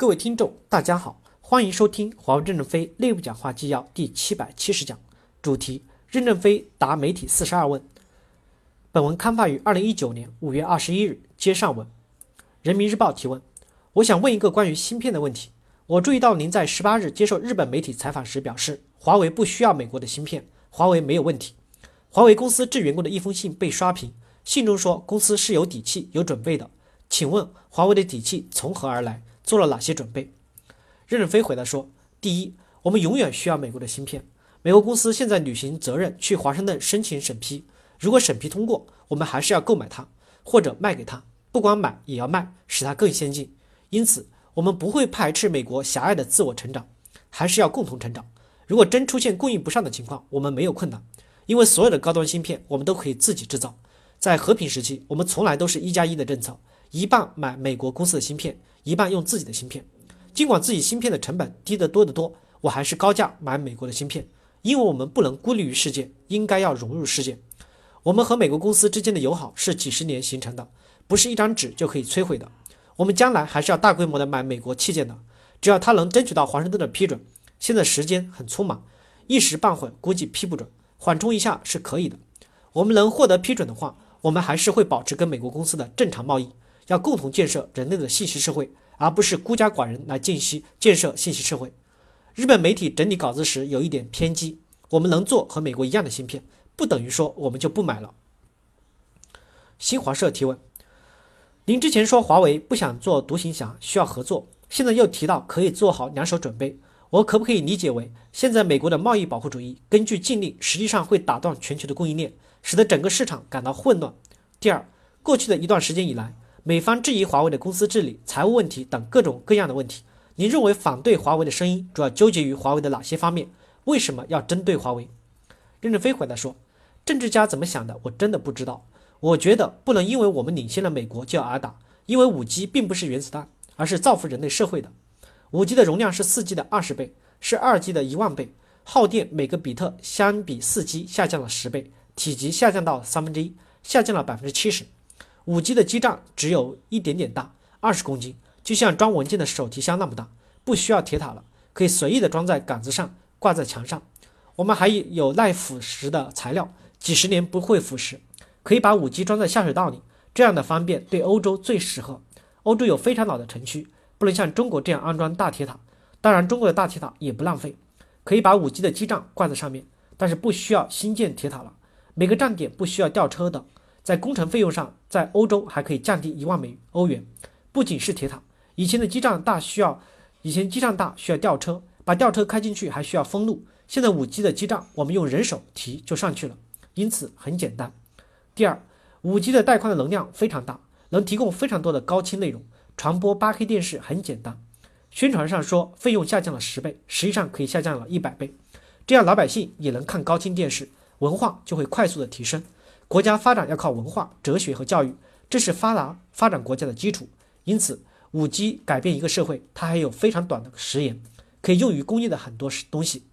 各位听众，大家好，欢迎收听华为任正非内部讲话纪要第七百七十讲，主题：任正非答媒体四十二问。本文刊发于二零一九年五月二十一日。接上文，人民日报提问：我想问一个关于芯片的问题。我注意到您在十八日接受日本媒体采访时表示，华为不需要美国的芯片，华为没有问题。华为公司致员工的一封信被刷屏，信中说公司是有底气、有准备的。请问华为的底气从何而来？做了哪些准备？任正非回答说：第一，我们永远需要美国的芯片。美国公司现在履行责任去华盛顿申请审批，如果审批通过，我们还是要购买它或者卖给他，不光买也要卖，使它更先进。因此，我们不会排斥美国狭隘的自我成长，还是要共同成长。如果真出现供应不上的情况，我们没有困难，因为所有的高端芯片我们都可以自己制造。在和平时期，我们从来都是一加一的政策，一半买美国公司的芯片。一半用自己的芯片，尽管自己芯片的成本低得多得多，我还是高价买美国的芯片，因为我们不能孤立于世界，应该要融入世界。我们和美国公司之间的友好是几十年形成的，不是一张纸就可以摧毁的。我们将来还是要大规模的买美国器件的，只要他能争取到华盛顿的批准。现在时间很匆忙，一时半会估计批不准，缓冲一下是可以的。我们能获得批准的话，我们还是会保持跟美国公司的正常贸易。要共同建设人类的信息社会，而不是孤家寡人来建息建设信息社会。日本媒体整理稿子时有一点偏激。我们能做和美国一样的芯片，不等于说我们就不买了。新华社提问：您之前说华为不想做独行侠，需要合作，现在又提到可以做好两手准备，我可不可以理解为现在美国的贸易保护主义根据禁令，实际上会打断全球的供应链，使得整个市场感到混乱？第二，过去的一段时间以来。美方质疑华为的公司治理、财务问题等各种各样的问题。您认为反对华为的声音主要纠结于华为的哪些方面？为什么要针对华为？任正非回答说：“政治家怎么想的，我真的不知道。我觉得不能因为我们领先了美国就要挨打，因为五 G 并不是原子弹，而是造福人类社会的。五 G 的容量是四 G 的二十倍，是二 G 的一万倍，耗电每个比特相比四 G 下降了十倍，体积下降到三分之一，下降了百分之七十。”五 G 的基站只有一点点大，二十公斤，就像装文件的手提箱那么大，不需要铁塔了，可以随意的装在杆子上，挂在墙上。我们还有耐腐蚀的材料，几十年不会腐蚀，可以把五 G 装在下水道里，这样的方便对欧洲最适合。欧洲有非常老的城区，不能像中国这样安装大铁塔。当然，中国的大铁塔也不浪费，可以把五 G 的基站挂在上面，但是不需要新建铁塔了。每个站点不需要吊车的。在工程费用上，在欧洲还可以降低一万美欧元。不仅是铁塔，以前的基站大需要，以前基站大需要吊车，把吊车开进去还需要封路。现在五 G 的基站，我们用人手提就上去了，因此很简单。第二，五 G 的带宽的能量非常大，能提供非常多的高清内容，传播八 K 电视很简单。宣传上说费用下降了十倍，实际上可以下降了一百倍，这样老百姓也能看高清电视，文化就会快速的提升。国家发展要靠文化、哲学和教育，这是发达发展国家的基础。因此，五 G 改变一个社会，它还有非常短的时延，可以用于工业的很多东西。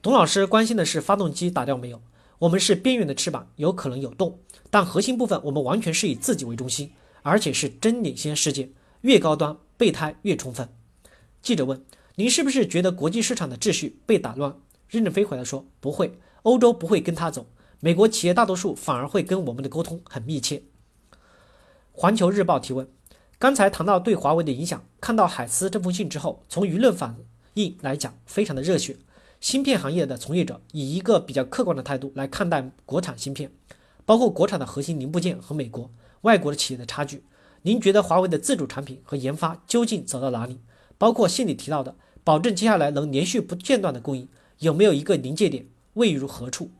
董老师关心的是发动机打掉没有？我们是边缘的翅膀，有可能有洞，但核心部分我们完全是以自己为中心，而且是真领先世界，越高端备胎越充分。记者问：您是不是觉得国际市场的秩序被打乱？任正非回答说：不会，欧洲不会跟他走。美国企业大多数反而会跟我们的沟通很密切。环球日报提问：刚才谈到对华为的影响，看到海思这封信之后，从舆论反应来讲，非常的热血。芯片行业的从业者以一个比较客观的态度来看待国产芯片，包括国产的核心零部件和美国、外国的企业的差距。您觉得华为的自主产品和研发究竟走到哪里？包括信里提到的保证接下来能连续不间断的供应，有没有一个临界点？位于何处？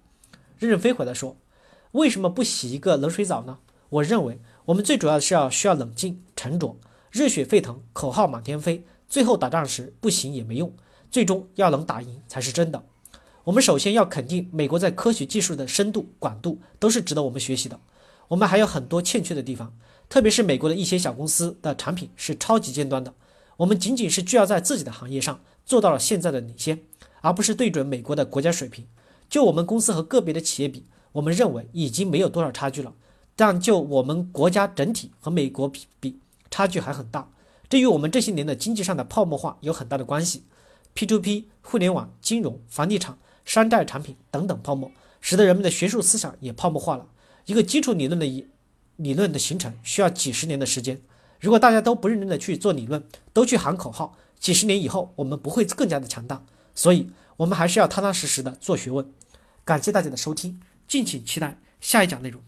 任正非回答说：“为什么不洗一个冷水澡呢？我认为我们最主要的是要需要冷静沉着，热血沸腾，口号满天飞。最后打仗时不行也没用，最终要能打赢才是真的。我们首先要肯定美国在科学技术的深度广度都是值得我们学习的。我们还有很多欠缺的地方，特别是美国的一些小公司的产品是超级尖端的。我们仅仅是聚焦在自己的行业上做到了现在的领先，而不是对准美国的国家水平。”就我们公司和个别的企业比，我们认为已经没有多少差距了。但就我们国家整体和美国比比，差距还很大。这与我们这些年的经济上的泡沫化有很大的关系。P2P、互联网、金融、房地产、山寨产品等等泡沫，使得人们的学术思想也泡沫化了。一个基础理论的一理论的形成需要几十年的时间。如果大家都不认真的去做理论，都去喊口号，几十年以后我们不会更加的强大。所以，我们还是要踏踏实实的做学问。感谢大家的收听，敬请期待下一讲内容。